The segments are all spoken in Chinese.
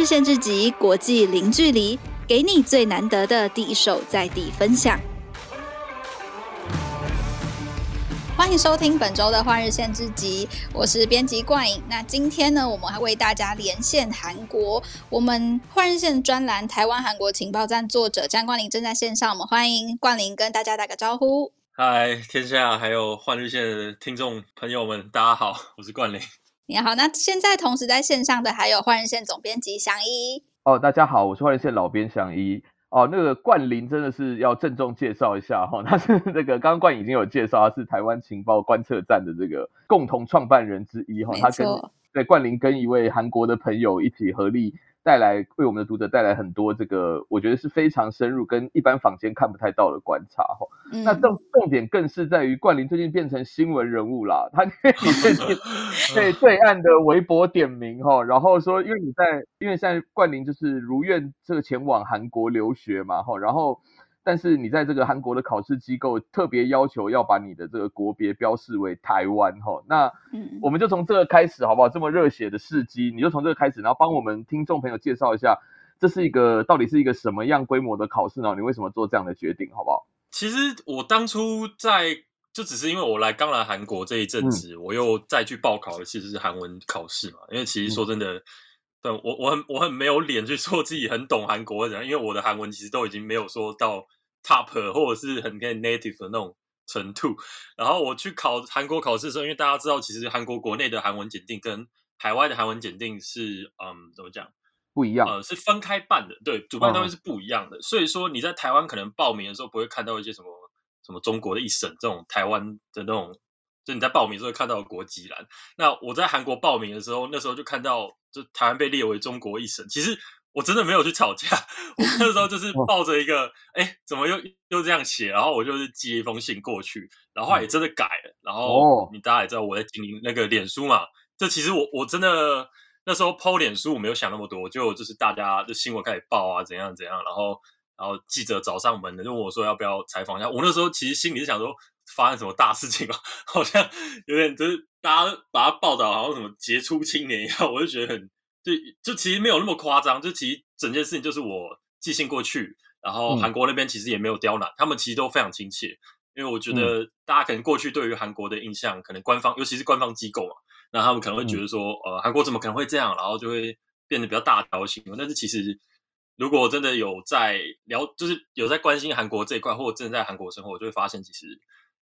日线之集，国际零距离，给你最难得的第一手在地分享。欢迎收听本周的《换日线之集》，我是编辑冠颖。那今天呢，我们还为大家连线韩国。我们换日线专栏台湾韩国情报站作者张冠霖正在线上，我们欢迎冠霖跟大家打个招呼。嗨，天下还有换日线的听众朋友们，大家好，我是冠霖。你好，那现在同时在线上的还有换人线总编辑祥一。哦，大家好，我是换人线老编祥一。哦，那个冠霖真的是要郑重介绍一下哈、哦，他是那个刚刚冠霖已经有介绍，他是台湾情报观测站的这个共同创办人之一哈、哦，他跟对冠霖跟一位韩国的朋友一起合力。带来为我们的读者带来很多这个，我觉得是非常深入跟一般坊间看不太到的观察哈。嗯、那重重点更是在于冠霖最近变成新闻人物啦，他最近 对对岸的微博点名哈，然后说因为你在因为现在冠霖就是如愿这个前往韩国留学嘛哈，然后。但是你在这个韩国的考试机构特别要求要把你的这个国别标示为台湾哈，那我们就从这个开始好不好？这么热血的事迹，你就从这个开始，然后帮我们听众朋友介绍一下，这是一个到底是一个什么样规模的考试呢？你为什么做这样的决定，好不好？其实我当初在就只是因为我来刚来韩国这一阵子，嗯、我又再去报考的其实是韩文考试嘛，因为其实说真的。嗯对，我我很我很没有脸去说自己很懂韩国人，因为我的韩文其实都已经没有说到 top 或者是很偏 native 的那种程度。然后我去考韩国考试的时候，因为大家知道，其实韩国国内的韩文检定跟海外的韩文检定是嗯怎么讲不一样，呃是分开办的，对，主办单位是不一样的。嗯、所以说你在台湾可能报名的时候不会看到一些什么什么中国的一审这种台湾的那种。就你在报名的时候看到国籍栏，那我在韩国报名的时候，那时候就看到就台湾被列为中国一省。其实我真的没有去吵架，我那时候就是抱着一个，哎、欸，怎么又又这样写？然后我就是寄一封信过去，然后也真的改了。然后你大家也知道我在经营那个脸书嘛，这其实我我真的那时候 po 脸书，我没有想那么多，就就是大家的新闻开始报啊，怎样怎样，然后然后记者找上门的就问我说要不要采访一下。我那时候其实心里是想说。发生什么大事情了？好像有点就是大家把它报道好像什么杰出青年一样，我就觉得很就就其实没有那么夸张，就其实整件事情就是我寄信过去，然后韩国那边其实也没有刁难，嗯、他们其实都非常亲切，因为我觉得大家可能过去对于韩国的印象，可能官方尤其是官方机构嘛，那他们可能会觉得说，嗯、呃，韩国怎么可能会这样，然后就会变得比较大条新闻，但是其实如果真的有在聊，就是有在关心韩国这一块，或者真的在韩国生活，我就会发现其实。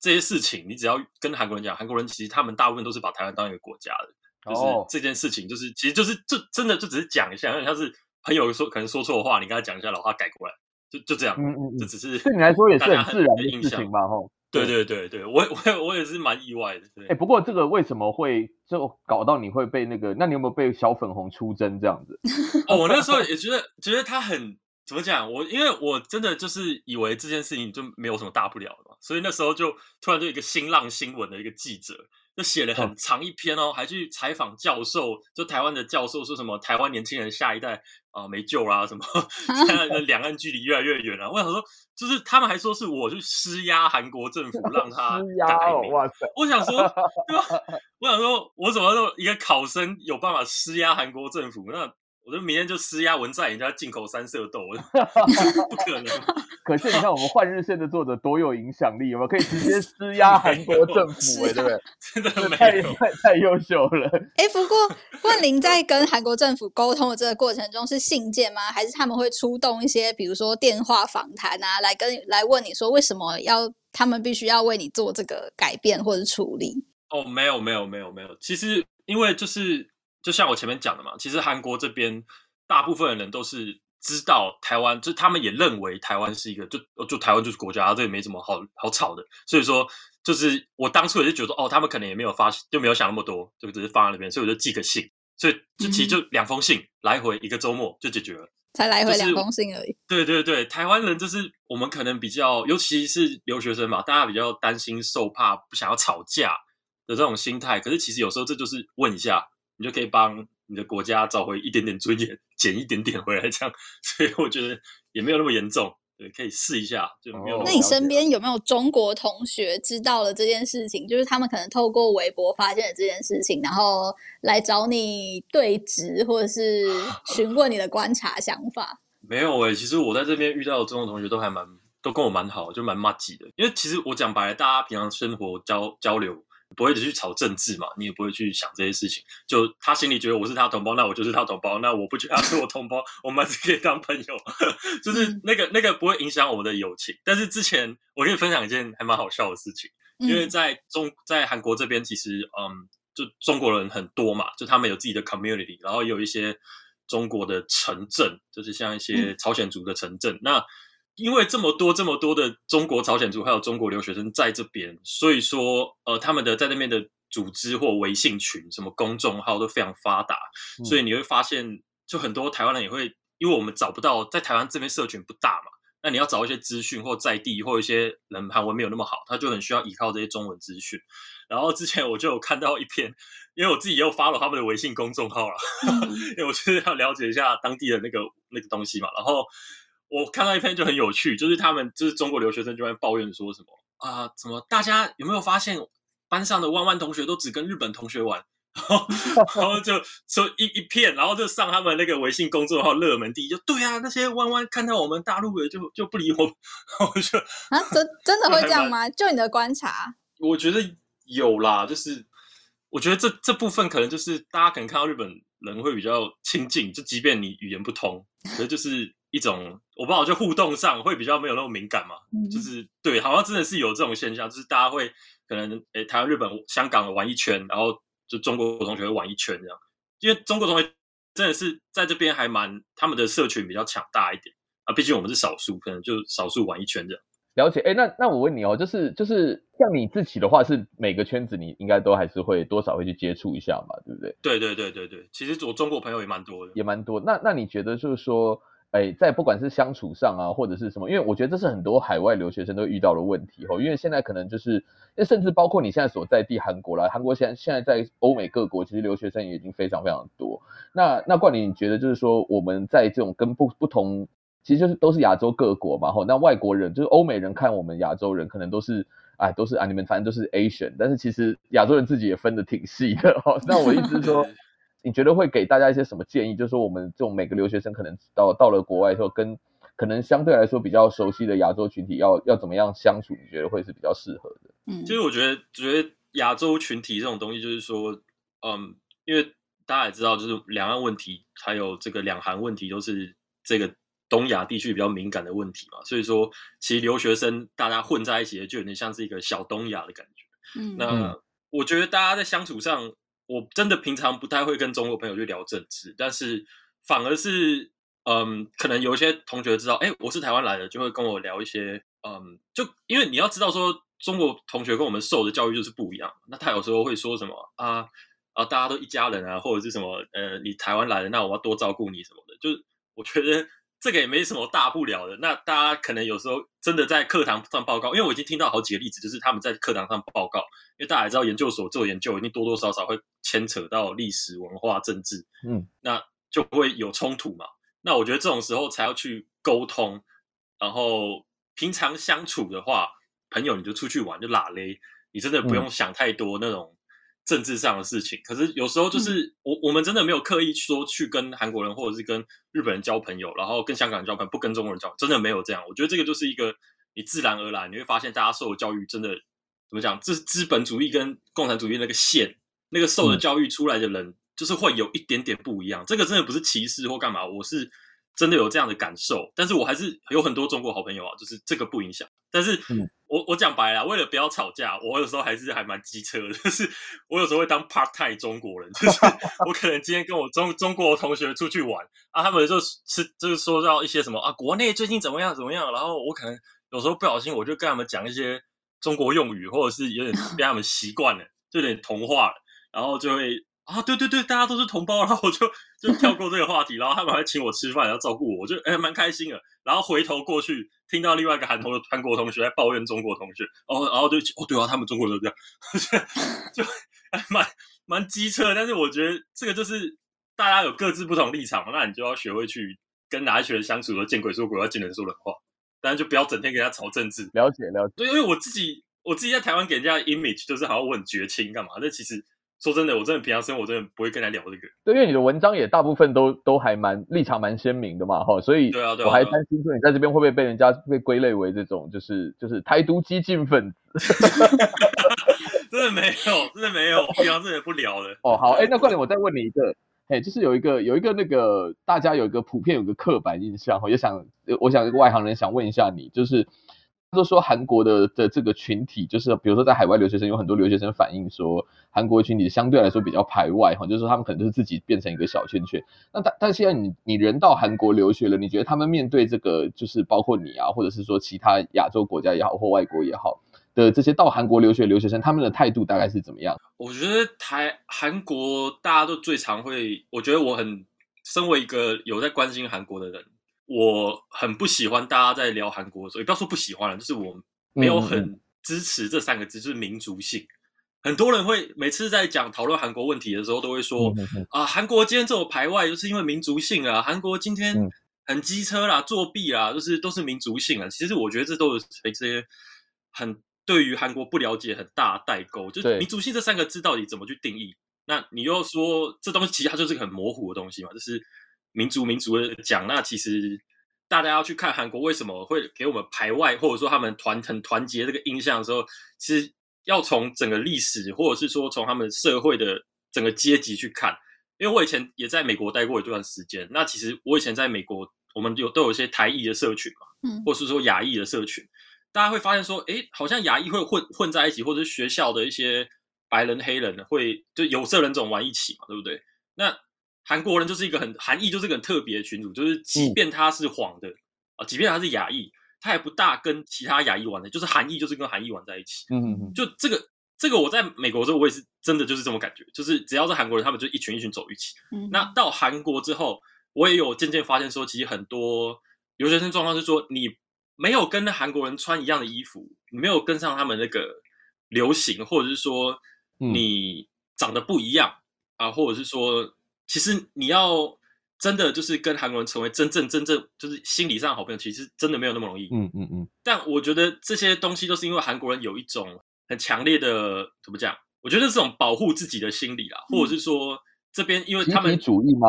这些事情，你只要跟韩国人讲，韩国人其实他们大部分都是把台湾当一个国家的，就是这件事情，就是其实就是就真的就只是讲一下，像像是朋友说可能说错的话，你跟他讲一下，老话改过来，就就这样，嗯嗯，这只是对你来说也是很自然的印象吧？吼，对对对对，我我我也是蛮意外的。哎，不过这个为什么会就搞到你会被那个？那你有没有被小粉红出征这样子？哦，我那时候也觉得觉得他很。怎么讲？我因为我真的就是以为这件事情就没有什么大不了的嘛，所以那时候就突然就一个新浪新闻的一个记者就写了很长一篇哦，还去采访教授，就台湾的教授说什么台湾年轻人下一代啊、呃、没救啦、啊，什么 现在的两岸距离越来越远了、啊。我想说，就是他们还说是我去施压韩国政府让 他改名。哇塞！我想说，对吧？我想说，我怎么说一个考生有办法施压韩国政府？那我就明天就施压文在寅家进口三色豆，不可能。可是你看我们换日线的作者多有影响力，有没有可以直接 施压韩国政府？哎，对不对？真的太太太优秀了。哎，不过问您在跟韩国政府沟通的这个过程中是信件吗？还是他们会出动一些，比如说电话访谈啊，来跟来问你说为什么要他们必须要为你做这个改变或者处理？哦，没有没有没有没有，其实因为就是。就像我前面讲的嘛，其实韩国这边大部分的人都是知道台湾，就他们也认为台湾是一个，就就台湾就是国家，这也没什么好好吵的。所以说，就是我当初也是觉得，哦，他们可能也没有发，就没有想那么多，就只是放在那边，所以我就寄个信，所以就其实就两封信，嗯、来回一个周末就解决了，才来回两封信而已。对对对，台湾人就是我们可能比较，尤其是留学生嘛，大家比较担心受怕，不想要吵架的这种心态。可是其实有时候这就是问一下。你就可以帮你的国家找回一点点尊严，捡一点点回来，这样，所以我觉得也没有那么严重。对，可以试一下，就没有。那你身边有没有中国同学知道了这件事情？就是他们可能透过微博发现了这件事情，然后来找你对质，或者是 询问你的观察想法。没有诶、欸，其实我在这边遇到的中国同学都还蛮，都跟我蛮好，就蛮麻吉的。因为其实我讲白了，大家平常生活交交流。不会只去炒政治嘛，你也不会去想这些事情。就他心里觉得我是他同胞，那我就是他同胞。那我不觉得他是我同胞，我们还是可以当朋友。就是那个那个不会影响我们的友情。但是之前我跟你分享一件还蛮好笑的事情，因为在中在韩国这边，其实嗯，就中国人很多嘛，就他们有自己的 community，然后有一些中国的城镇，就是像一些朝鲜族的城镇。那因为这么多这么多的中国朝鲜族还有中国留学生在这边，所以说呃，他们的在那边的组织或微信群，什么公众号都非常发达，嗯、所以你会发现，就很多台湾人也会，因为我们找不到在台湾这边社群不大嘛，那你要找一些资讯或在地或一些人韩文没有那么好，他就很需要依靠这些中文资讯。然后之前我就有看到一篇，因为我自己也有 follow 他们的微信公众号了，嗯、因为我就是要了解一下当地的那个那个东西嘛，然后。我看到一篇就很有趣，就是他们就是中国留学生就在抱怨说什么啊，怎么大家有没有发现班上的弯弯同学都只跟日本同学玩，然后然后就说一一片，然后就上他们那个微信公众号热门第一，就对啊，那些弯弯看到我们大陆的就就不理我们，然后就啊，真真的会这样吗？就你的观察？我觉得有啦，就是我觉得这这部分可能就是大家可能看到日本人会比较亲近，就即便你语言不通，可是就是。一种我不知道，就互动上会比较没有那么敏感嘛，嗯、就是对，好像真的是有这种现象，就是大家会可能诶、欸，台湾、日本、香港玩一圈，然后就中国同学会玩一圈这样，因为中国同学真的是在这边还蛮他们的社群比较强大一点啊，毕竟我们是少数，可能就少数玩一圈这样。了解，哎，那那我问你哦，就是就是像你自己的话，是每个圈子你应该都还是会多少会去接触一下嘛，对不对？对对对对对，其实我中国朋友也蛮多的，也蛮多。那那你觉得就是说？哎，在不管是相处上啊，或者是什么，因为我觉得这是很多海外留学生都遇到的问题哦。因为现在可能就是，甚至包括你现在所在地韩国啦，韩国现在现在在欧美各国，其实留学生也已经非常非常多。那那冠霖，你觉得就是说，我们在这种跟不不同，其实就是都是亚洲各国嘛，吼，那外国人就是欧美人看我们亚洲人，可能都是哎，都是啊，你们反正都是 Asian，但是其实亚洲人自己也分得挺细的哦。那我意思是说。你觉得会给大家一些什么建议？就是说，我们这种每个留学生可能到到了国外之后，跟可能相对来说比较熟悉的亚洲群体要要怎么样相处？你觉得会是比较适合的？嗯，其实我觉得，觉得亚洲群体这种东西，就是说，嗯，因为大家也知道，就是两岸问题还有这个两韩问题，都是这个东亚地区比较敏感的问题嘛。所以说，其实留学生大家混在一起，就有点像是一个小东亚的感觉。嗯，那我觉得大家在相处上。我真的平常不太会跟中国朋友去聊政治，但是反而是，嗯，可能有一些同学知道，哎，我是台湾来的，就会跟我聊一些，嗯，就因为你要知道说，中国同学跟我们受的教育就是不一样，那他有时候会说什么啊啊，大家都一家人啊，或者是什么，呃，你台湾来的，那我要多照顾你什么的，就是我觉得。这个也没什么大不了的。那大家可能有时候真的在课堂上报告，因为我已经听到好几个例子，就是他们在课堂上报告。因为大家也知道，研究所做研究一定多多少少会牵扯到历史、文化、政治，嗯，那就会有冲突嘛。那我觉得这种时候才要去沟通。然后平常相处的话，朋友你就出去玩就拉勒，你真的不用想太多那种。政治上的事情，可是有时候就是、嗯、我我们真的没有刻意说去跟韩国人或者是跟日本人交朋友，然后跟香港人交朋友，不跟中国人交朋友，真的没有这样。我觉得这个就是一个你自然而然你会发现，大家受的教育真的怎么讲？这是资本主义跟共产主义那个线，那个受的教育出来的人，就是会有一点点不一样。这个真的不是歧视或干嘛，我是真的有这样的感受。但是我还是有很多中国好朋友啊，就是这个不影响。但是。嗯我我讲白了，为了不要吵架，我有时候还是还蛮机车的，就是我有时候会当 part time 中国人，就是我可能今天跟我中中国同学出去玩啊，他们就是就是说到一些什么啊，国内最近怎么样怎么样，然后我可能有时候不小心我就跟他们讲一些中国用语，或者是有点被他们习惯了，就有点同化了，然后就会。啊，对对对，大家都是同胞，然后我就就跳过这个话题，然后他们还请我吃饭，然后照顾我，我就哎蛮开心的。然后回头过去，听到另外一个韩同韩国同学在抱怨中国同学，然后然后就哦对啊，他们中国人都这样，就还蛮蛮机车。但是我觉得这个就是大家有各自不同立场，那你就要学会去跟哪一群人相处，都见鬼说鬼，要见人说人话。当然就不要整天给他吵政治。了解了解。对，因为我自己我自己在台湾给人家的 image 就是好像我很绝情干嘛？但其实说真的，我真的平常生活真的不会跟他聊这个。对，因为你的文章也大部分都都还蛮立场蛮鲜明的嘛，哈，所以对啊，对啊，我还担心说你在这边会不会被人家被归类为这种就是就是台独激进分子。真的没有，真的没有，平常真的不聊了。哦，好，哎，那冠霖，我再问你一个，哎，就是有一个有一个那个大家有一个普遍有一个刻板印象，也想我想外行人想问一下你，就是都说韩国的的这个群体，就是比如说在海外留学生有很多留学生反映说，韩国群体相对来说比较排外哈，就是说他们可能就是自己变成一个小圈圈。那但但现在你你人到韩国留学了，你觉得他们面对这个就是包括你啊，或者是说其他亚洲国家也好或外国也好。的这些到韩国留学留学生，他们的态度大概是怎么样？我觉得台韩国大家都最常会，我觉得我很身为一个有在关心韩国的人，我很不喜欢大家在聊韩国的时候，也不要说不喜欢了，就是我没有很支持这三个字，就是民族性。很多人会每次在讲讨论韩国问题的时候，都会说啊，韩国今天这么排外，就是因为民族性啊，韩国今天很机车啦、作弊啦，就是都是民族性啊。其实我觉得这都是这些很。对于韩国不了解很大的代沟，就是民族性这三个字到底怎么去定义？那你又说这东西其实它就是个很模糊的东西嘛，就是民族民族的讲。那其实大家要去看韩国为什么会给我们排外，或者说他们团很团结这个印象的时候，其实要从整个历史，或者是说从他们社会的整个阶级去看。因为我以前也在美国待过一段时间，那其实我以前在美国，我们有都有一些台裔的社群嘛，嗯，或是说亚裔的社群。大家会发现说，哎，好像亚裔会混混在一起，或者是学校的一些白人、黑人会就有色人种玩一起嘛，对不对？那韩国人就是一个很韩裔，就是一个很特别的群组，就是即便他是黄的啊，即便他是亚裔，他也不大跟其他亚裔玩的，就是韩裔就是跟韩裔玩在一起。嗯嗯嗯。就这个这个，我在美国的时候，我也是真的就是这种感觉，就是只要是韩国人，他们就一群一群走一起。嗯。那到韩国之后，我也有渐渐发现说，其实很多留学生状况是说你。没有跟韩国人穿一样的衣服，你没有跟上他们那个流行，或者是说你长得不一样、嗯、啊，或者是说，其实你要真的就是跟韩国人成为真正真正就是心理上好朋友，其实真的没有那么容易。嗯嗯嗯。但我觉得这些东西都是因为韩国人有一种很强烈的怎么讲？我觉得是这种保护自己的心理啦，嗯、或者是说这边因为他们主义吗？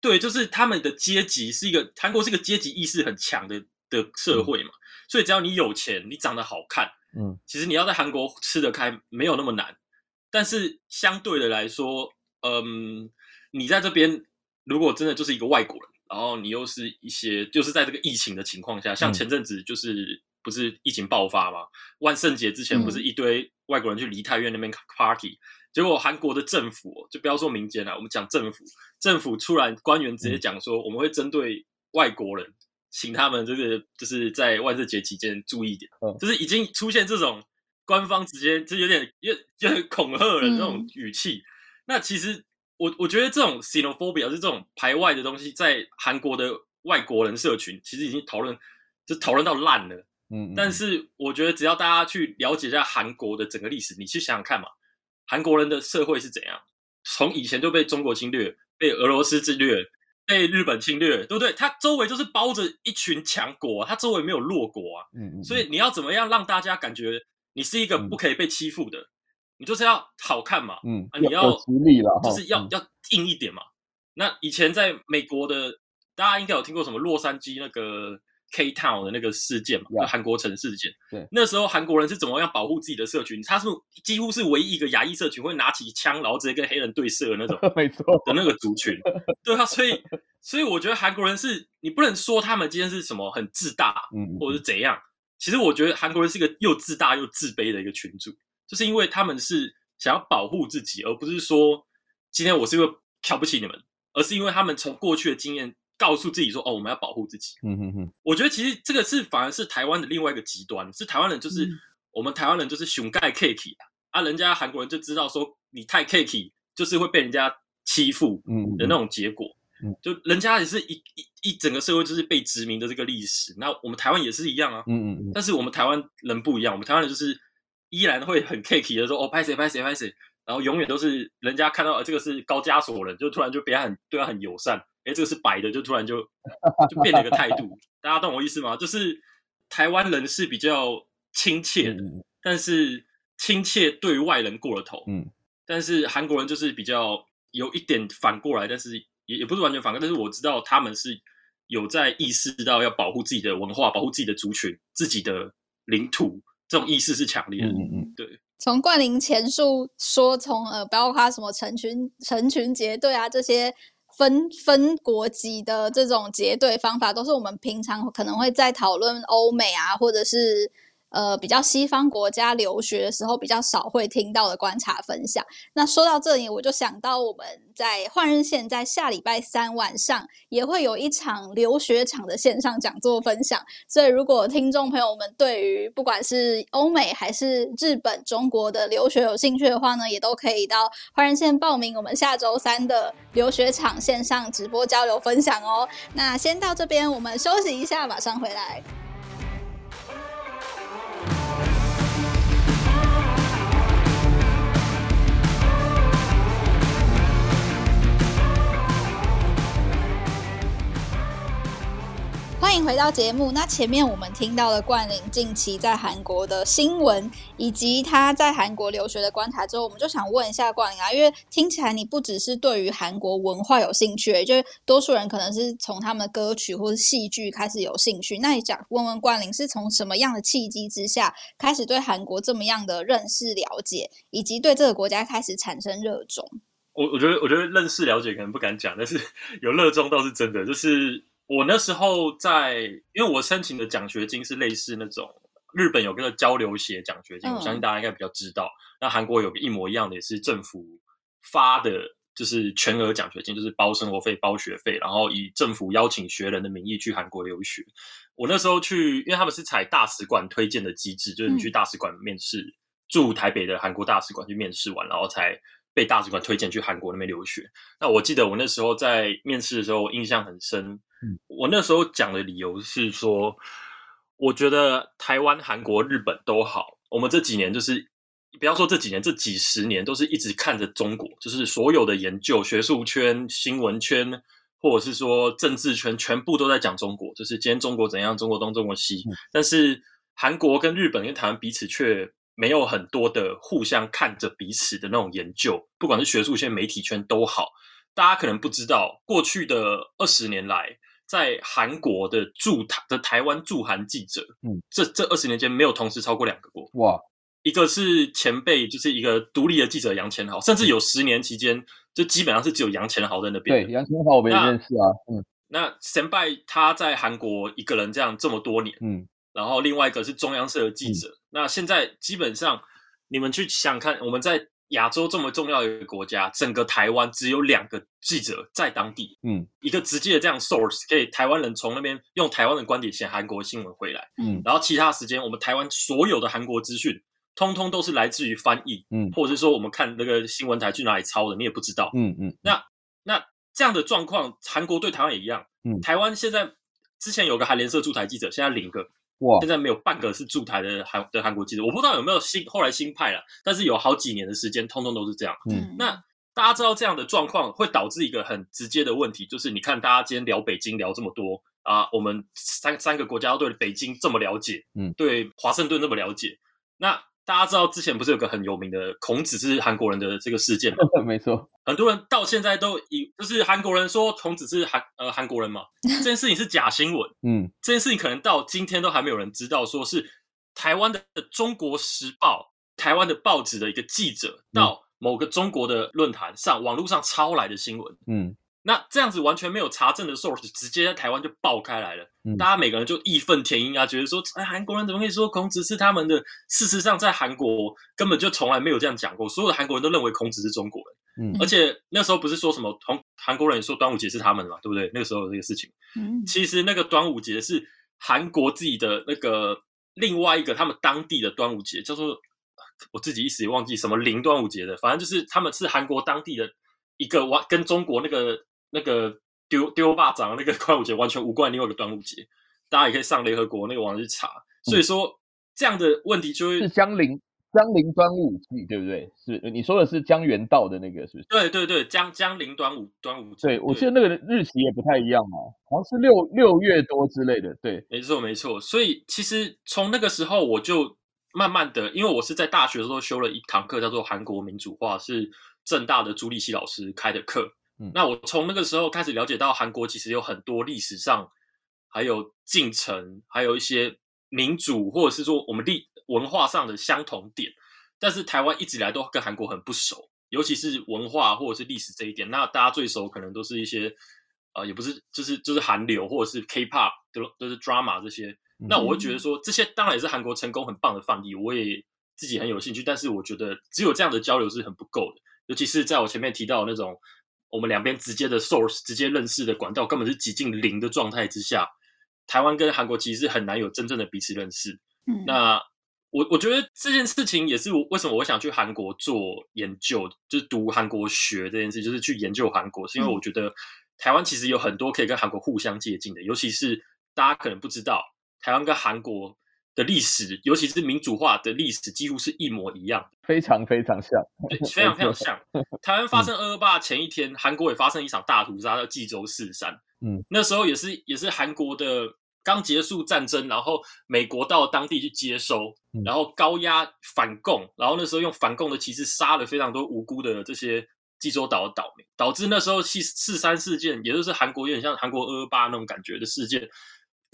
对，就是他们的阶级是一个韩国是一个阶级意识很强的。的社会嘛，所以只要你有钱，你长得好看，嗯，其实你要在韩国吃得开没有那么难。但是相对的来说，嗯，你在这边如果真的就是一个外国人，然后你又是一些就是在这个疫情的情况下，像前阵子就是不是疫情爆发嘛，万圣节之前不是一堆外国人去梨泰院那边 party，结果韩国的政府就不要说民间了，我们讲政府，政府突然官员直接讲说，我们会针对外国人。请他们就是就是在万圣节期间注意一点，嗯，就是已经出现这种官方直接就有点有有点恐吓人那种语气。嗯、那其实我我觉得这种 xenophobia 是这种排外的东西，在韩国的外国人社群其实已经讨论就讨论到烂了。嗯，嗯，但是我觉得只要大家去了解一下韩国的整个历史，你去想想看嘛，韩国人的社会是怎样，从以前就被中国侵略，被俄罗斯侵略。被日本侵略，对不对？他周围就是包着一群强国，他周围没有弱国啊。嗯嗯。所以你要怎么样让大家感觉你是一个不可以被欺负的？嗯、你就是要好看嘛。嗯。啊、你要实力了，就是要、嗯、要硬一点嘛。那以前在美国的，大家应该有听过什么洛杉矶那个。K Town 的那个事件嘛，就韩国城事件。对，那时候韩国人是怎么样保护自己的社群？他是几乎是唯一一个亚裔社群会拿起枪，然后直接跟黑人对射的那种，没错的那个族群。对啊，所以所以我觉得韩国人是你不能说他们今天是什么很自大，嗯，或者是怎样。其实我觉得韩国人是一个又自大又自卑的一个群组，就是因为他们是想要保护自己，而不是说今天我是因为瞧不起你们，而是因为他们从过去的经验。告诉自己说：“哦，我们要保护自己。”嗯哼哼。我觉得其实这个是反而是台湾的另外一个极端，是台湾人就是、嗯、我们台湾人就是熊盖 cake 啊，人家韩国人就知道说你太 cake 就是会被人家欺负的那种结果。嗯，就人家也是一一一整个社会就是被殖民的这个历史，那我们台湾也是一样啊。嗯嗯嗯。但是我们台湾人不一样，我们台湾人就是依然会很 cake 的说：“哦，拍谁拍谁拍谁。”然后永远都是人家看到这个是高加索人，就突然就变很对他很友善。哎，这个是白的，就突然就 就变了一个态度，大家懂我意思吗？就是台湾人是比较亲切的，嗯、但是亲切对外人过了头。嗯，但是韩国人就是比较有一点反过来，但是也也不是完全反过来，但是我知道他们是有在意识到要保护自己的文化、保护自己的族群、自己的领土，这种意识是强烈的。嗯嗯，对。从冠霖前述说，从呃，包括什么成群成群结队啊，这些分分国籍的这种结队方法，都是我们平常可能会在讨论欧美啊，或者是。呃，比较西方国家留学的时候，比较少会听到的观察分享。那说到这里，我就想到我们在换日线在下礼拜三晚上也会有一场留学场的线上讲座分享。所以，如果听众朋友们对于不管是欧美还是日本、中国的留学有兴趣的话呢，也都可以到换日线报名我们下周三的留学场线上直播交流分享哦。那先到这边，我们休息一下，马上回来。欢迎回到节目。那前面我们听到了冠霖近期在韩国的新闻，以及他在韩国留学的观察之后，我们就想问一下冠霖啊，因为听起来你不只是对于韩国文化有兴趣，就是多数人可能是从他们的歌曲或是戏剧开始有兴趣。那你想问问冠霖，是从什么样的契机之下开始对韩国这么样的认识了解，以及对这个国家开始产生热衷？我我觉得，我觉得认识了解可能不敢讲，但是有热衷倒是真的，就是。我那时候在，因为我申请的奖学金是类似那种日本有个交流协奖学金，嗯、我相信大家应该比较知道。那韩国有个一模一样的，也是政府发的，就是全额奖学金，就是包生活费、包学费，然后以政府邀请学人的名义去韩国留学。我那时候去，因为他们是采大使馆推荐的机制，就是你去大使馆面试，嗯、驻台北的韩国大使馆去面试完，然后才被大使馆推荐去韩国那边留学。那我记得我那时候在面试的时候，印象很深。我那时候讲的理由是说，我觉得台湾、韩国、日本都好，我们这几年就是，不要说这几年，这几十年都是一直看着中国，就是所有的研究、学术圈、新闻圈，或者是说政治圈，全部都在讲中国，就是今天中国怎样，中国东，中国西。但是韩国跟日本跟台湾彼此却没有很多的互相看着彼此的那种研究，不管是学术圈、媒体圈都好。大家可能不知道，过去的二十年来。在韩国的驻台的台湾驻韩记者，嗯，这这二十年间没有同时超过两个过。哇，一个是前辈，就是一个独立的记者杨千豪，甚至有十年期间，就基本上是只有杨千豪在那边。对，杨千豪我没认识啊。那嗯，那先辈他在韩国一个人这样这么多年，嗯，然后另外一个是中央社的记者。嗯、那现在基本上你们去想看，我们在。亚洲这么重要的一个国家，整个台湾只有两个记者在当地，嗯，一个直接的这样 source，可以台湾人从那边用台湾的观点写韩国新闻回来，嗯，然后其他时间我们台湾所有的韩国资讯，通通都是来自于翻译，嗯，或者是说我们看那个新闻台去哪里抄的，你也不知道，嗯嗯，那那这样的状况，韩国对台湾也一样，嗯，台湾现在之前有个韩联社驻台记者，现在零个。哇！现在没有半个是驻台的韩的韩国记者，我不知道有没有新后来新派了，但是有好几年的时间，通通都是这样。嗯，那大家知道这样的状况会导致一个很直接的问题，就是你看大家今天聊北京聊这么多啊，我们三三个国家都对北京这么了解，嗯，对华盛顿那么了解，那。大家知道之前不是有个很有名的孔子是韩国人的这个事件吗？没错，很多人到现在都以就是韩国人说孔子是韩呃韩国人嘛，这件事情是假新闻。嗯，这件事情可能到今天都还没有人知道，说是台湾的中国时报、台湾的报纸的一个记者到某个中国的论坛上、网络上抄来的新闻。嗯。那这样子完全没有查证的 source，直接在台湾就爆开来了。嗯、大家每个人就义愤填膺啊，觉得说，哎，韩国人怎么可以说孔子是他们的？事实上，在韩国根本就从来没有这样讲过。所有的韩国人都认为孔子是中国人。嗯，而且那时候不是说什么同韩国人说端午节是他们的嘛，对不对？那个时候有这个事情。嗯，其实那个端午节是韩国自己的那个另外一个他们当地的端午节，叫做我自己一时也忘记什么零端午节的，反正就是他们是韩国当地的一个完跟中国那个。那个丢丢霸掌那个端午节完全无关，另外一个端午节，大家也可以上联合国那个网上去查。所以说这样的问题就会是相邻江陵端午祭，对不对？是你说的是江原道的那个，是不是？对对对，江江陵端午端午祭。对，我记得那个日期也不太一样嘛，好像是六六月多之类的。对，没错没错。所以其实从那个时候我就慢慢的，因为我是在大学的时候修了一堂课，叫做韩国民主化，是正大的朱立熙老师开的课。嗯，那我从那个时候开始了解到韩国其实有很多历史上还有进程，还有一些民主或者是说我们历。文化上的相同点，但是台湾一直以来都跟韩国很不熟，尤其是文化或者是历史这一点。那大家最熟可能都是一些，呃，也不是，就是就是韩流或者是 K-pop，都都是 drama 这些。那我会觉得说，这些当然也是韩国成功很棒的范例，我也自己很有兴趣。但是我觉得只有这样的交流是很不够的，尤其是在我前面提到的那种我们两边直接的 source 直接认识的管道根本是几近零的状态之下，台湾跟韩国其实是很难有真正的彼此认识。嗯，那。我我觉得这件事情也是我为什么我想去韩国做研究，就是读韩国学这件事，就是去研究韩国，是因为我觉得台湾其实有很多可以跟韩国互相借鉴的，尤其是大家可能不知道，台湾跟韩国的历史，尤其是民主化的历史，几乎是一模一样，非常非常像，对，非常 非常像。台湾发生二二八前一天，韩国也发生一场大屠杀，叫济州四山，嗯，那时候也是也是韩国的。刚结束战争，然后美国到当地去接收，然后高压反共，然后那时候用反共的旗帜杀了非常多无辜的这些济州岛的岛民，导致那时候四四三事件，也就是韩国有点像韩国二二八那种感觉的事件。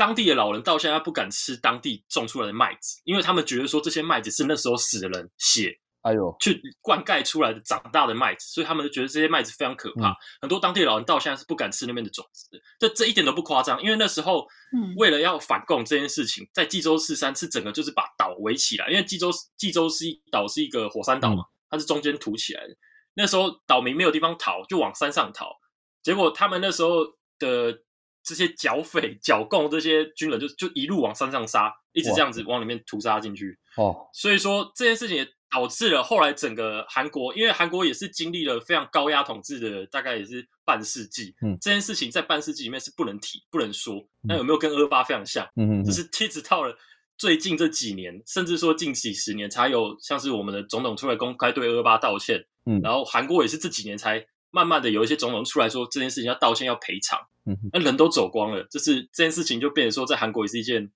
当地的老人到现在不敢吃当地种出来的麦子，因为他们觉得说这些麦子是那时候死的人血。哎呦，去灌溉出来的长大的麦子，所以他们就觉得这些麦子非常可怕。嗯、很多当地老人到现在是不敢吃那边的种子的，这这一点都不夸张。因为那时候，嗯，为了要反共这件事情，在济州四山是整个就是把岛围起来，因为济州济州是一岛是一个火山岛嘛，它是中间凸起来的。那时候岛民没有地方逃，就往山上逃。结果他们那时候的这些剿匪、剿共这些军人就，就就一路往山上杀，一直这样子往里面屠杀进去。哦，所以说这件事情也。导致了后来整个韩国，因为韩国也是经历了非常高压统治的，大概也是半世纪。嗯，这件事情在半世纪里面是不能提、不能说。那有没有跟二二八非常像？嗯嗯，只是一直到了最近这几年，甚至说近几十年，才有像是我们的总统出来公开对二二八道歉。嗯，然后韩国也是这几年才慢慢的有一些总统出来说这件事情要道歉、要赔偿。嗯，那人都走光了，就是这件事情就变成说，在韩国也是一件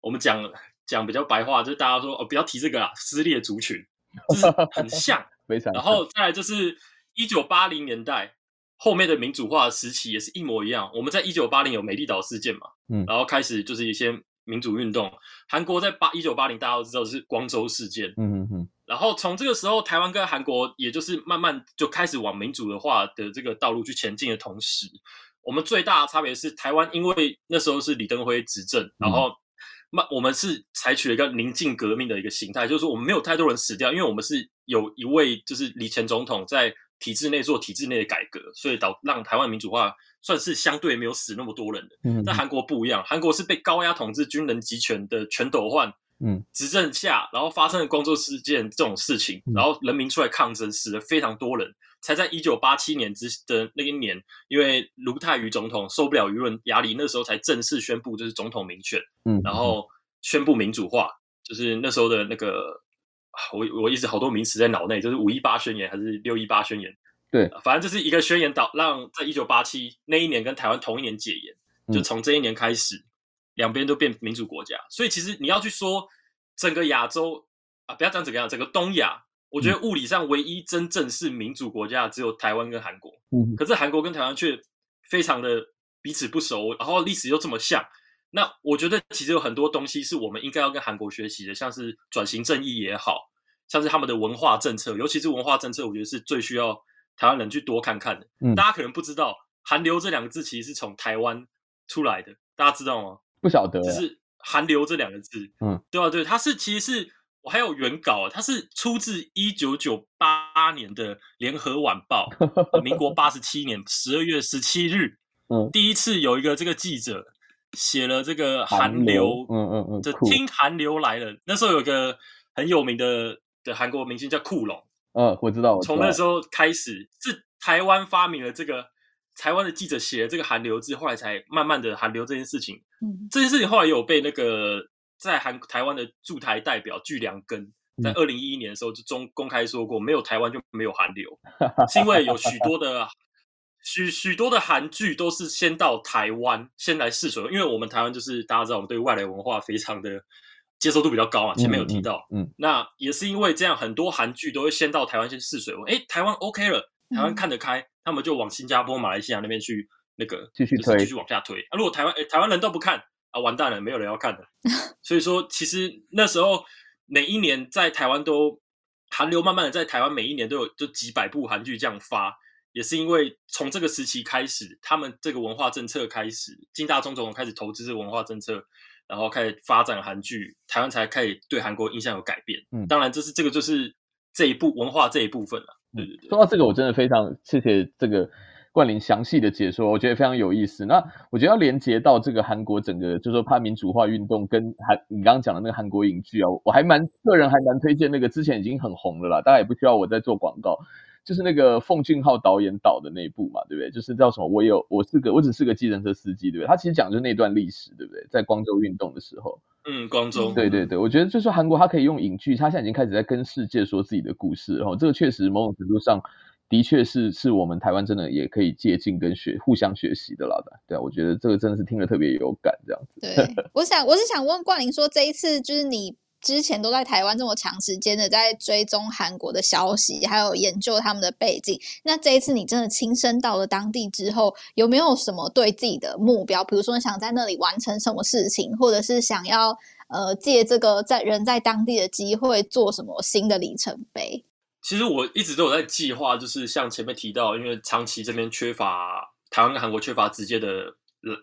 我们讲讲比较白话，就是大家说哦，不要提这个啊，撕裂族群。就是很 像，非常。然后再来就是一九八零年代后面的民主化的时期也是一模一样。我们在一九八零有美丽岛事件嘛，嗯，然后开始就是一些民主运动。韩国在八一九八零大家都知道是光州事件，嗯嗯嗯。然后从这个时候，台湾跟韩国也就是慢慢就开始往民主的话的这个道路去前进的同时，我们最大的差别是台湾因为那时候是李登辉执政，然后。那我们是采取了一个宁静革命的一个形态，就是说我们没有太多人死掉，因为我们是有一位就是李前总统在体制内做体制内的改革，所以导让台湾民主化算是相对没有死那么多人的。嗯，但韩国不一样，韩国是被高压统治、军人集权的全斗焕嗯。执政下，然后发生了光州事件这种事情，然后人民出来抗争，死了非常多人。才在一九八七年之的那一年，因为卢泰愚总统受不了舆论压力，那时候才正式宣布就是总统民选，嗯，然后宣布民主化，就是那时候的那个，我我一直好多名词在脑内，就是五一八宣言还是六一八宣言，对，反正就是一个宣言导让在一九八七那一年跟台湾同一年解严，就从这一年开始，两边都变民主国家，所以其实你要去说整个亚洲啊，不要讲整个亚，整个东亚。我觉得物理上唯一真正是民主国家只有台湾跟韩国，嗯，可是韩国跟台湾却非常的彼此不熟，然后历史又这么像。那我觉得其实有很多东西是我们应该要跟韩国学习的，像是转型正义也好，像是他们的文化政策，尤其是文化政策，我觉得是最需要台湾人去多看看的。嗯，大家可能不知道“韩流”这两个字其实是从台湾出来的，大家知道吗？不晓得，就是“韩流”这两个字，嗯，对啊，对，它是其实是。我还有原稿，它是出自一九九八年的《联合晚报 》，民国八十七年十二月十七日，嗯，第一次有一个这个记者写了这个韩流，嗯嗯嗯，就听韩流来了。那时候有个很有名的的韩国明星叫库龙，嗯，我知道。从那时候开始，是台湾发明了这个，台湾的记者写了这个韩流字，后来才慢慢的韩流这件事情，嗯，这件事情后来有被那个。在韩台湾的驻台代表巨良根在二零一一年的时候就中公开说过，没有台湾就没有韩流，是因为有许多的许许多的韩剧都是先到台湾先来试水，因为我们台湾就是大家知道我们对外来文化非常的接受度比较高啊，前面有提到，嗯，嗯，那也是因为这样，很多韩剧都会先到台湾先试水温，哎，台湾 OK 了，台湾看得开，他们就往新加坡、马来西亚那边去那个继续推，继续往下推啊。如果台湾哎台湾人都不看啊，完蛋了，没有人要看的。所以说，其实那时候每一年在台湾都韩流慢慢的在台湾每一年都有就几百部韩剧这样发，也是因为从这个时期开始，他们这个文化政策开始，金大中总统开始投资这个文化政策。然后开始发展韩剧，台湾才开始对韩国印象有改变。嗯，当然这是这个就是这一部文化这一部分了。对对，说到这个，我真的非常谢谢这个冠霖详细的解说，我觉得非常有意思。那我觉得要连接到这个韩国整个，就是说它民主化运动跟韩你刚刚讲的那个韩国影剧啊，我还蛮个人还蛮推荐那个之前已经很红了啦，大家也不需要我再做广告。就是那个奉俊昊导演导的那一部嘛，对不对？就是叫什么？我有，我是个，我只是个计程车司机，对不对？他其实讲的就是那段历史，对不对？在光州运动的时候，嗯，光州，对对对，我觉得就是韩国，他可以用影剧，他现在已经开始在跟世界说自己的故事，然后这个确实某种程度上的确是是我们台湾真的也可以借鉴跟学互相学习的啦的，对啊，我觉得这个真的是听了特别有感，这样子。对，我想我是想问冠霖说，这一次就是你。之前都在台湾这么长时间的在追踪韩国的消息，还有研究他们的背景。那这一次你真的亲身到了当地之后，有没有什么对自己的目标？比如说想在那里完成什么事情，或者是想要呃借这个在人在当地的机会做什么新的里程碑？其实我一直都有在计划，就是像前面提到，因为长期这边缺乏台湾跟韩国缺乏直接的。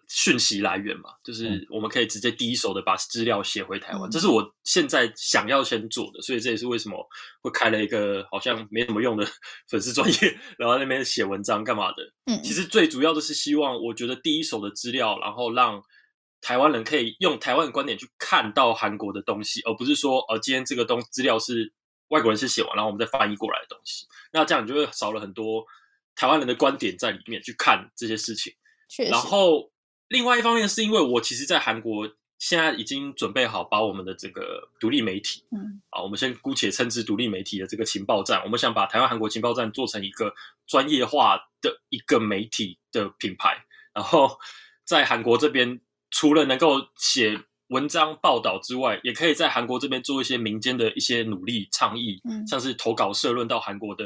讯息来源嘛，就是我们可以直接第一手的把资料写回台湾，嗯，这是我现在想要先做的，所以这也是为什么会开了一个好像没什么用的 粉丝专业，然后那边写文章干嘛的。嗯，其实最主要的是希望，我觉得第一手的资料，然后让台湾人可以用台湾的观点去看到韩国的东西，而不是说，呃，今天这个东资料是外国人先写完，然后我们再翻译过来的东西。那这样你就会少了很多台湾人的观点在里面去看这些事情。然后，另外一方面是因为我其实，在韩国现在已经准备好把我们的这个独立媒体，嗯，啊，我们先姑且称之独立媒体的这个情报站，我们想把台湾韩国情报站做成一个专业化的一个媒体的品牌。然后，在韩国这边，除了能够写文章报道之外，也可以在韩国这边做一些民间的一些努力倡议，嗯，像是投稿社论到韩国的。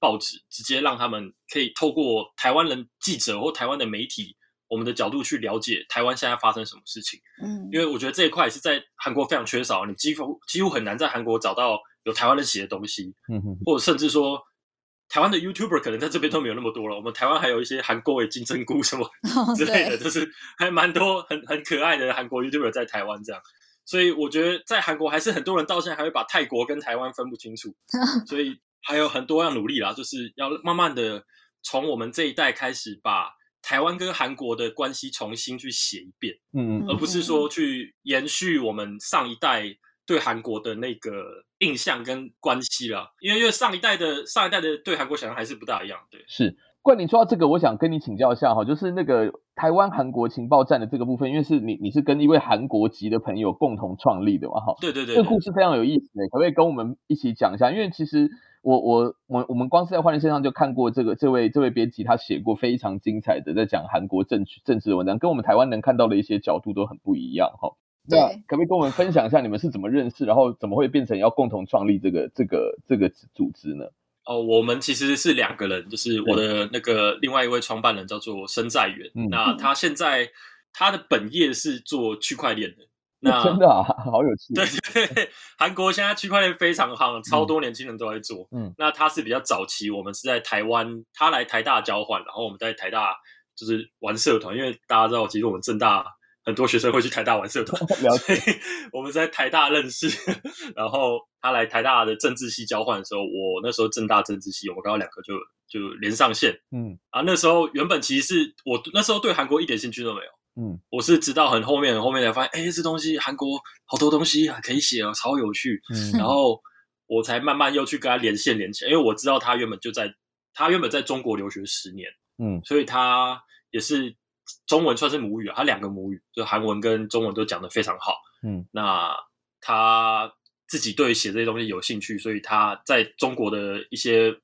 报纸直接让他们可以透过台湾人记者或台湾的媒体，我们的角度去了解台湾现在发生什么事情。嗯，因为我觉得这一块是在韩国非常缺少，你几乎几乎很难在韩国找到有台湾人写的东西。嗯哼，或者甚至说台湾的 YouTuber 可能在这边都没有那么多了。我们台湾还有一些韩国的金针菇什么 之类的，就是还蛮多很很可爱的韩国 YouTuber 在台湾这样。所以我觉得在韩国还是很多人到现在还会把泰国跟台湾分不清楚。所以。还有很多要努力啦，就是要慢慢的从我们这一代开始，把台湾跟韩国的关系重新去写一遍，嗯，而不是说去延续我们上一代对韩国的那个印象跟关系啦。因为因为上一代的上一代的对韩国想象还是不大一样，对。是，冠霖说到这个，我想跟你请教一下哈，就是那个台湾韩国情报站的这个部分，因为是你你是跟一位韩国籍的朋友共同创立的嘛，哈，对对对，这个故事非常有意思，可不可以跟我们一起讲一下？因为其实。我我我我们光是在换日线上就看过这个这位这位编辑，他写过非常精彩的在讲韩国政政治的文章，跟我们台湾能看到的一些角度都很不一样哈。那可不可以跟我们分享一下你们是怎么认识，然后怎么会变成要共同创立这个这个这个组织呢？哦，我们其实是两个人，就是我的那个另外一位创办人叫做申在元，嗯，那他现在他的本业是做区块链的。那真的啊，好有趣。对对 对，韩国现在区块链非常夯，超多年轻人都在做。嗯，那他是比较早期，我们是在台湾，他来台大交换，然后我们在台大就是玩社团，因为大家知道，其实我们正大很多学生会去台大玩社团，所以。我们在台大认识，然后他来台大的政治系交换的时候，我那时候正大政治系，我们刚好两个就就连上线。嗯，啊，那时候原本其实是我那时候对韩国一点兴趣都没有。嗯，我是直到很后面，很后面才发现，哎、欸，这东西韩国好多东西可以写哦，超有趣。嗯，然后我才慢慢又去跟他连线连起来，因为我知道他原本就在，他原本在中国留学十年，嗯，所以他也是中文算是母语啊，他两个母语，就韩文跟中文都讲得非常好。嗯，那他自己对写这些东西有兴趣，所以他在中国的一些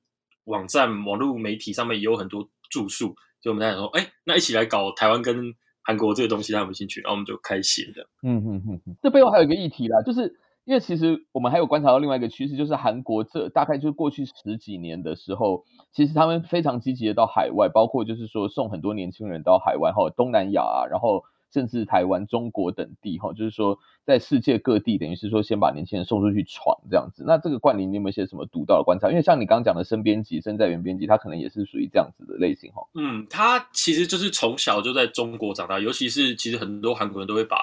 网站、网络媒体上面也有很多著述。所以我们在想说，哎，那一起来搞台湾跟韩国这个东西，他有兴趣？然后我们就开写的。嗯嗯嗯，这背后还有一个议题啦，就是因为其实我们还有观察到另外一个趋势，就是韩国这大概就是过去十几年的时候，其实他们非常积极的到海外，包括就是说送很多年轻人到海外，哈，东南亚啊，然后。甚至台湾、中国等地，哈，就是说，在世界各地，等于是说，先把年轻人送出去闯这样子。那这个冠霖，你有没有一些什么独到的观察？因为像你刚刚讲的申编辑、申在原编辑，他可能也是属于这样子的类型，哈。嗯，他其实就是从小就在中国长大，尤其是其实很多韩国人都会把，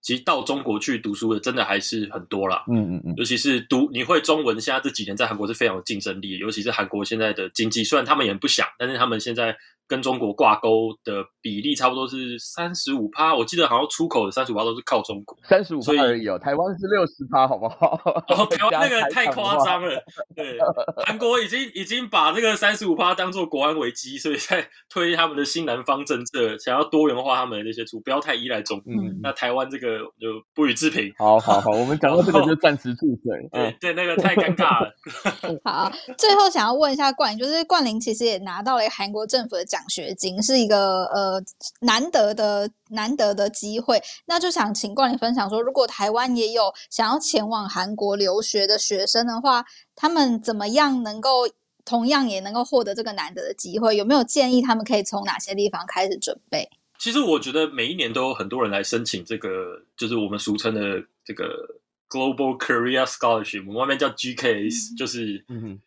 其实到中国去读书的，真的还是很多啦。嗯嗯嗯，尤其是读你会中文，现在这几年在韩国是非常有竞争力，尤其是韩国现在的经济，虽然他们也不想，但是他们现在。跟中国挂钩的比例差不多是三十五趴，我记得好像出口的三十五趴都是靠中国，三十五趴而已哦。台湾是六十趴，好不好？哦，台湾 那个太夸张了。对，韩国已经已经把这个三十五趴当做国安危机，所以在推他们的新南方政策，想要多元化他们的那些出，不要太依赖中国。嗯，那台湾这个就不予置评。好好好，我们讲到这个就暂时住嘴。对对，那个太尴尬了。好，最后想要问一下冠霖，就是冠霖其实也拿到了韩国政府的奖。奖学金是一个呃难得的难得的机会，那就想请冠霖分享说，如果台湾也有想要前往韩国留学的学生的话，他们怎么样能够同样也能够获得这个难得的机会？有没有建议他们可以从哪些地方开始准备？其实我觉得每一年都有很多人来申请这个，就是我们俗称的这个 Global Career Scholarship，我们外面叫 GKS，、嗯、就是嗯哼。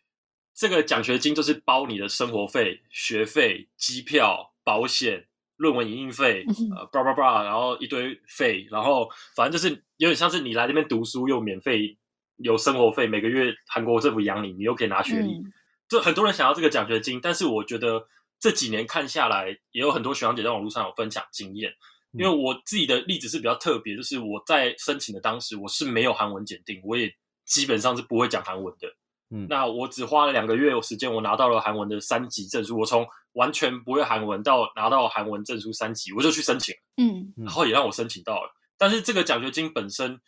这个奖学金就是包你的生活费、学费、机票、保险、论文引印费，呃，叭叭叭，然后一堆费，然后反正就是有点像是你来这边读书又免费有生活费，每个月韩国政府养你，你又可以拿学历。就很多人想要这个奖学金，但是我觉得这几年看下来，也有很多学长姐在网络上有分享经验。因为我自己的例子是比较特别，就是我在申请的当时，我是没有韩文检定，我也基本上是不会讲韩文的。嗯，那我只花了两个月有时间，我拿到了韩文的三级证书。我从完全不会韩文到拿到韩文证书三级，我就去申请。嗯，然后也让我申请到了。但是这个奖学金本身，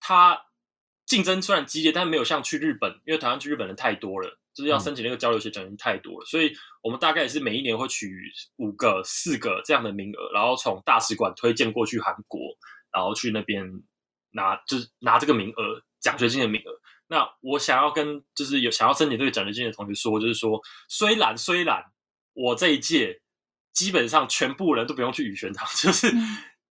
它竞争虽然激烈，但没有像去日本，因为台湾去日本人太多了，就是要申请那个交流学奖学金太多了，所以我们大概也是每一年会取五个、四个这样的名额，然后从大使馆推荐过去韩国，然后去那边拿，就是拿这个名额，奖学金的名额。那我想要跟就是有想要申请这个奖学金的同学说，就是说，虽然虽然我这一届基本上全部人都不用去语学堂，就是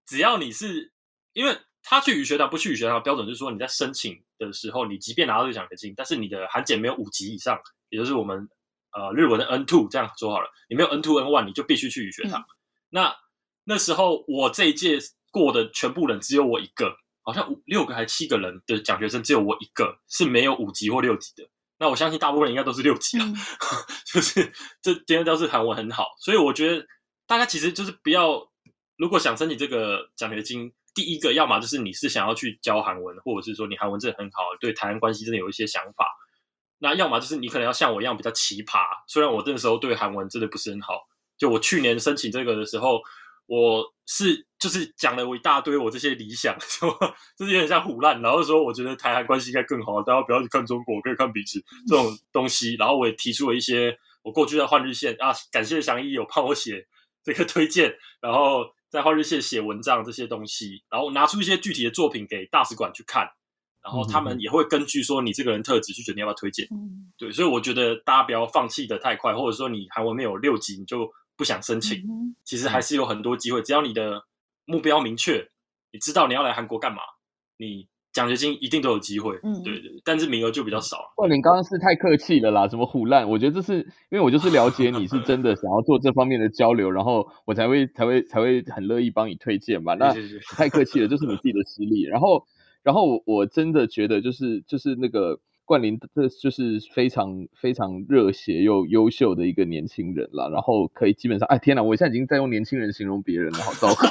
只要你是，因为他去语学堂不去语学堂的标准就是说你在申请的时候，你即便拿到这个奖学金，但是你的韩检没有五级以上，也就是我们呃日文的 N two 这样说好了，你没有 N two N one 你就必须去语学堂。嗯、那那时候我这一届过的全部人只有我一个。好像五六个还七个人的奖学生，只有我一个是没有五级或六级的。那我相信大部分人应该都是六级了，嗯、就是这今天都是韩文很好，所以我觉得大家其实就是不要，如果想申请这个奖学金，第一个要么就是你是想要去教韩文，或者是说你韩文真的很好，对台湾关系真的有一些想法。那要么就是你可能要像我一样比较奇葩，虽然我那个时候对韩文真的不是很好，就我去年申请这个的时候。我是就是讲了我一大堆我这些理想，说就是有点像唬烂，然后说我觉得台韩关系应该更好，大家不要去看中国，可以看彼此这种东西。然后我也提出了一些我过去在换日线啊，感谢祥一有帮我写这个推荐，然后在换日线写文章这些东西，然后拿出一些具体的作品给大使馆去看，然后他们也会根据说你这个人特质去决定要不要推荐。嗯，对，所以我觉得大家不要放弃的太快，或者说你韩文没有六级你就。不想申请，其实还是有很多机会。只要你的目标明确，你知道你要来韩国干嘛，你奖学金一定都有机会。嗯，对对，但是名额就比较少。冠霖刚刚是太客气了啦，什么虎烂？我觉得这是因为我就是了解你是真的想要做这方面的交流，然后我才会才会才会很乐意帮你推荐吧。那太客气了，就是你自己的实力。然后，然后我我真的觉得就是就是那个。冠霖这就是非常非常热血又优秀的一个年轻人了，然后可以基本上，哎天哪，我现在已经在用年轻人形容别人了，好糟糕。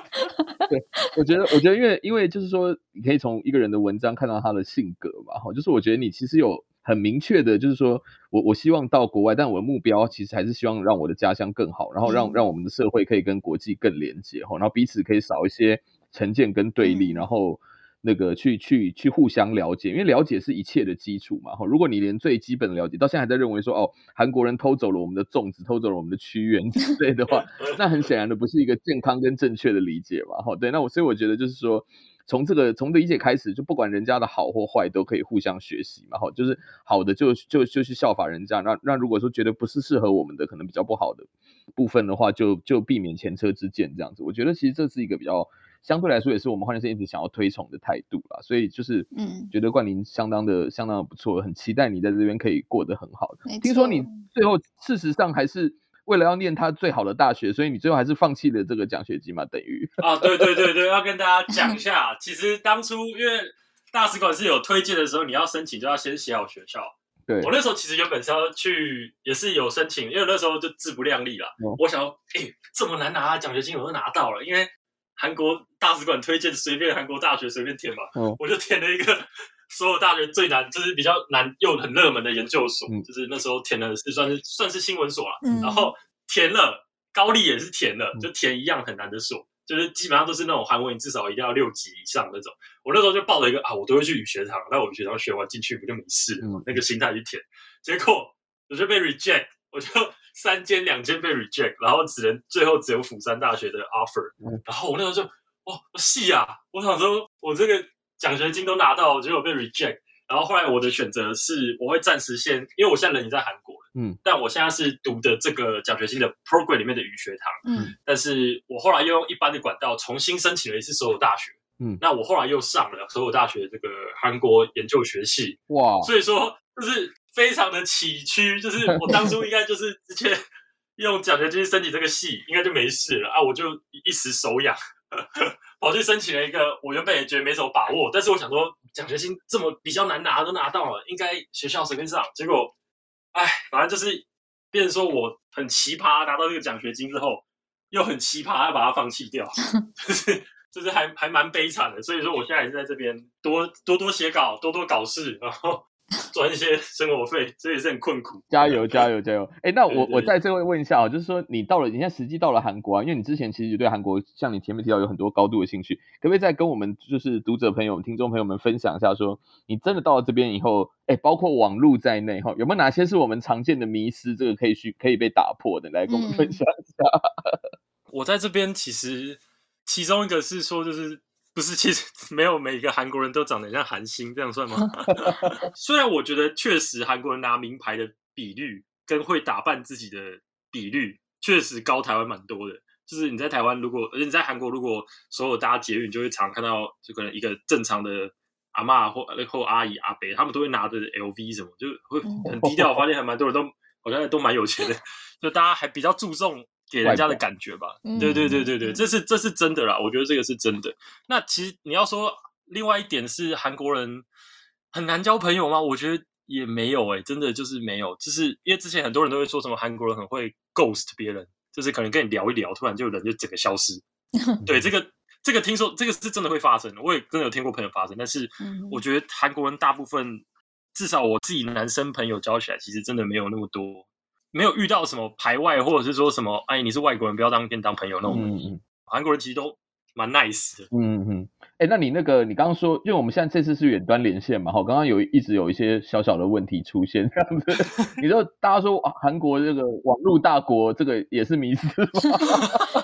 对，我觉得，我觉得，因为因为就是说，你可以从一个人的文章看到他的性格嘛，哈，就是我觉得你其实有很明确的，就是说我我希望到国外，但我的目标其实还是希望让我的家乡更好，然后让让我们的社会可以跟国际更连接，哈，然后彼此可以少一些成见跟对立，然后。那个去去去互相了解，因为了解是一切的基础嘛。哈，如果你连最基本的了解到现在还在认为说哦，韩国人偷走了我们的粽子，偷走了我们的屈原之类的话，那很显然的不是一个健康跟正确的理解嘛。哈，对，那我所以我觉得就是说。从这个从理解开始，就不管人家的好或坏，都可以互相学习嘛。好，就是好的就就就去效法人家。那那如果说觉得不是适合我们的，可能比较不好的部分的话，就就避免前车之鉴这样子。我觉得其实这是一个比较相对来说，也是我们换日线一直想要推崇的态度啦。所以就是嗯，觉得冠霖相当的相当的不错，很期待你在这边可以过得很好的。听说你最后事实上还是。为了要念他最好的大学，所以你最后还是放弃了这个奖学金嘛？等于啊，对对对对，要跟大家讲一 下，其实当初因为大使馆是有推荐的时候，你要申请就要先写好学校。对，我那时候其实原本是要去，也是有申请，因为那时候就自不量力了。嗯、我想说，哎、欸，这么难拿的奖学金，我都拿到了，因为韩国大使馆推荐，随便韩国大学随便填嘛，嗯、我就填了一个。所有大学最难，就是比较难又很热门的研究所，嗯、就是那时候填的是算是算是新闻所了，嗯、然后填了高丽也是填了，就填一样很难的所，嗯、就是基本上都是那种韩文至少一定要六级以上那种。我那时候就报了一个啊，我都会去语学堂，那我语学堂学完进去不就没事了？嗯、那个心态去填，结果我就被 reject，我就三间两间被 reject，然后只能最后只有釜山大学的 offer，、嗯、然后我那时候就哇，戏啊！我想说我这个。奖学金都拿到，结果被 reject。然后后来我的选择是，我会暂时先，因为我现在人已经在韩国了，嗯，但我现在是读的这个奖学金的 program 里面的语学堂，嗯，但是我后来又用一般的管道重新申请了一次所有大学，嗯，那我后来又上了所有大学这个韩国研究学系，哇，所以说就是非常的崎岖，就是我当初应该就是直接用奖学金申请这个系，应该就没事了啊，我就一时手痒。跑去申请了一个，我原本也觉得没什么把握，但是我想说奖学金这么比较难拿都拿到了，应该学校随便上。结果，哎，反正就是变成说我很奇葩，拿到这个奖学金之后，又很奇葩要把它放弃掉，就是就是还还蛮悲惨的。所以说我现在也是在这边多多多写稿，多多搞事，然后。赚一些生活费，这也是很困苦。加油，加油，加油！哎、欸，那我我再最后问一下啊，就是说你到了，你现在实际到了韩国啊，因为你之前其实也对韩国，像你前面提到有很多高度的兴趣，可不可以再跟我们就是读者朋友、听众朋友们分享一下说，说你真的到了这边以后，哎、欸，包括网络在内哈，有没有哪些是我们常见的迷失，这个可以去可以被打破的，来跟我们分享一下？嗯、我在这边其实其中一个是说就是。不是，其实没有每一个韩国人都长得像韩星，这样算吗？虽然我觉得确实韩国人拿名牌的比率跟会打扮自己的比率确实高台湾蛮多的。就是你在台湾，如果而且你在韩国，如果所有搭捷运，就会常看到，就可能一个正常的阿妈或或阿姨阿伯，他们都会拿着 LV 什么，就会很低调。我发现还蛮多人都好像都蛮有钱的，就大家还比较注重。给人家的感觉吧，对对对对对，这是这是真的啦，我觉得这个是真的。那其实你要说另外一点是韩国人很难交朋友吗？我觉得也没有诶、欸，真的就是没有，就是因为之前很多人都会说什么韩国人很会 ghost 别人，就是可能跟你聊一聊，突然就人就整个消失。对，这个这个听说这个是真的会发生，我也真的有听过朋友发生，但是我觉得韩国人大部分，至少我自己男生朋友交起来，其实真的没有那么多。没有遇到什么排外，或者是说什么，哎，你是外国人，不要当跟当朋友那种。嗯嗯，韩国人其实都蛮 nice 的。嗯嗯，哎，那你那个，你刚刚说，因为我们现在这次是远端连线嘛，哈，刚刚有一直有一些小小的问题出现，这样子。你说大家说啊，韩国这个网络大国，这个也是迷思吗？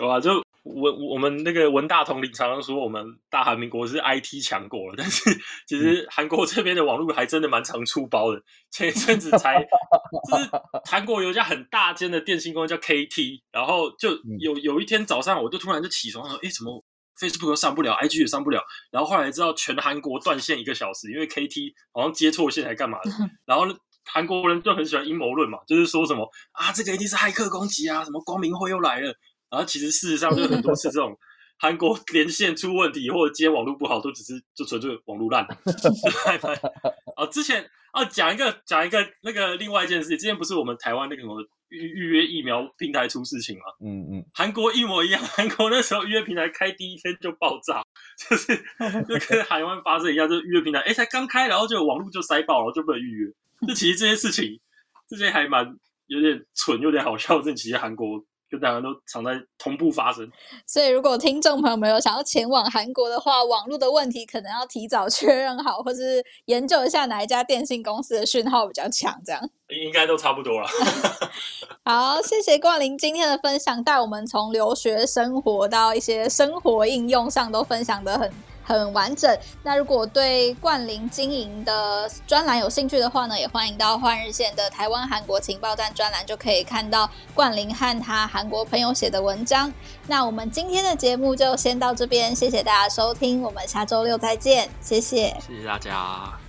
哇，就。我我们那个文大统领常常说我们大韩民国是 IT 强国了，但是 其实韩国这边的网络还真的蛮常出包的。前一阵子才，就是韩国有一家很大间的电信公司叫 KT，然后就有有一天早上，我就突然就起床说，哎，怎么 Facebook 又上不了，IG 也上不了？然后后来知道全韩国断线一个小时，因为 KT 好像接错线还干嘛的。然后韩国人就很喜欢阴谋论嘛，就是说什么啊，这个一定是骇客攻击啊，什么光明会又来了。然后其实事实上就很多次这种 韩国连线出问题或者接网络不好，都只是就纯粹网络烂。啊，之前啊讲一个讲一个那个另外一件事，之前不是我们台湾那个什么预预约疫苗平台出事情吗？嗯嗯，韩国一模一样，韩国那时候预约平台开第一天就爆炸，就是 就跟台湾发生一样，就是预约平台哎才刚开，然后就网络就塞爆了，就不能预约。就其实这些事情，这些还蛮有点蠢，有点好笑。这其实韩国。跟台湾都常在同步发生。所以，如果听众朋友们有想要前往韩国的话，网络的问题可能要提早确认好，或是研究一下哪一家电信公司的讯号比较强，这样应该都差不多了。好，谢谢冠霖今天的分享，带我们从留学生活到一些生活应用上都分享的很。很完整。那如果对冠霖经营的专栏有兴趣的话呢，也欢迎到换日线的台湾韩国情报站专栏，就可以看到冠霖和他韩国朋友写的文章。那我们今天的节目就先到这边，谢谢大家收听，我们下周六再见，谢谢，谢谢大家。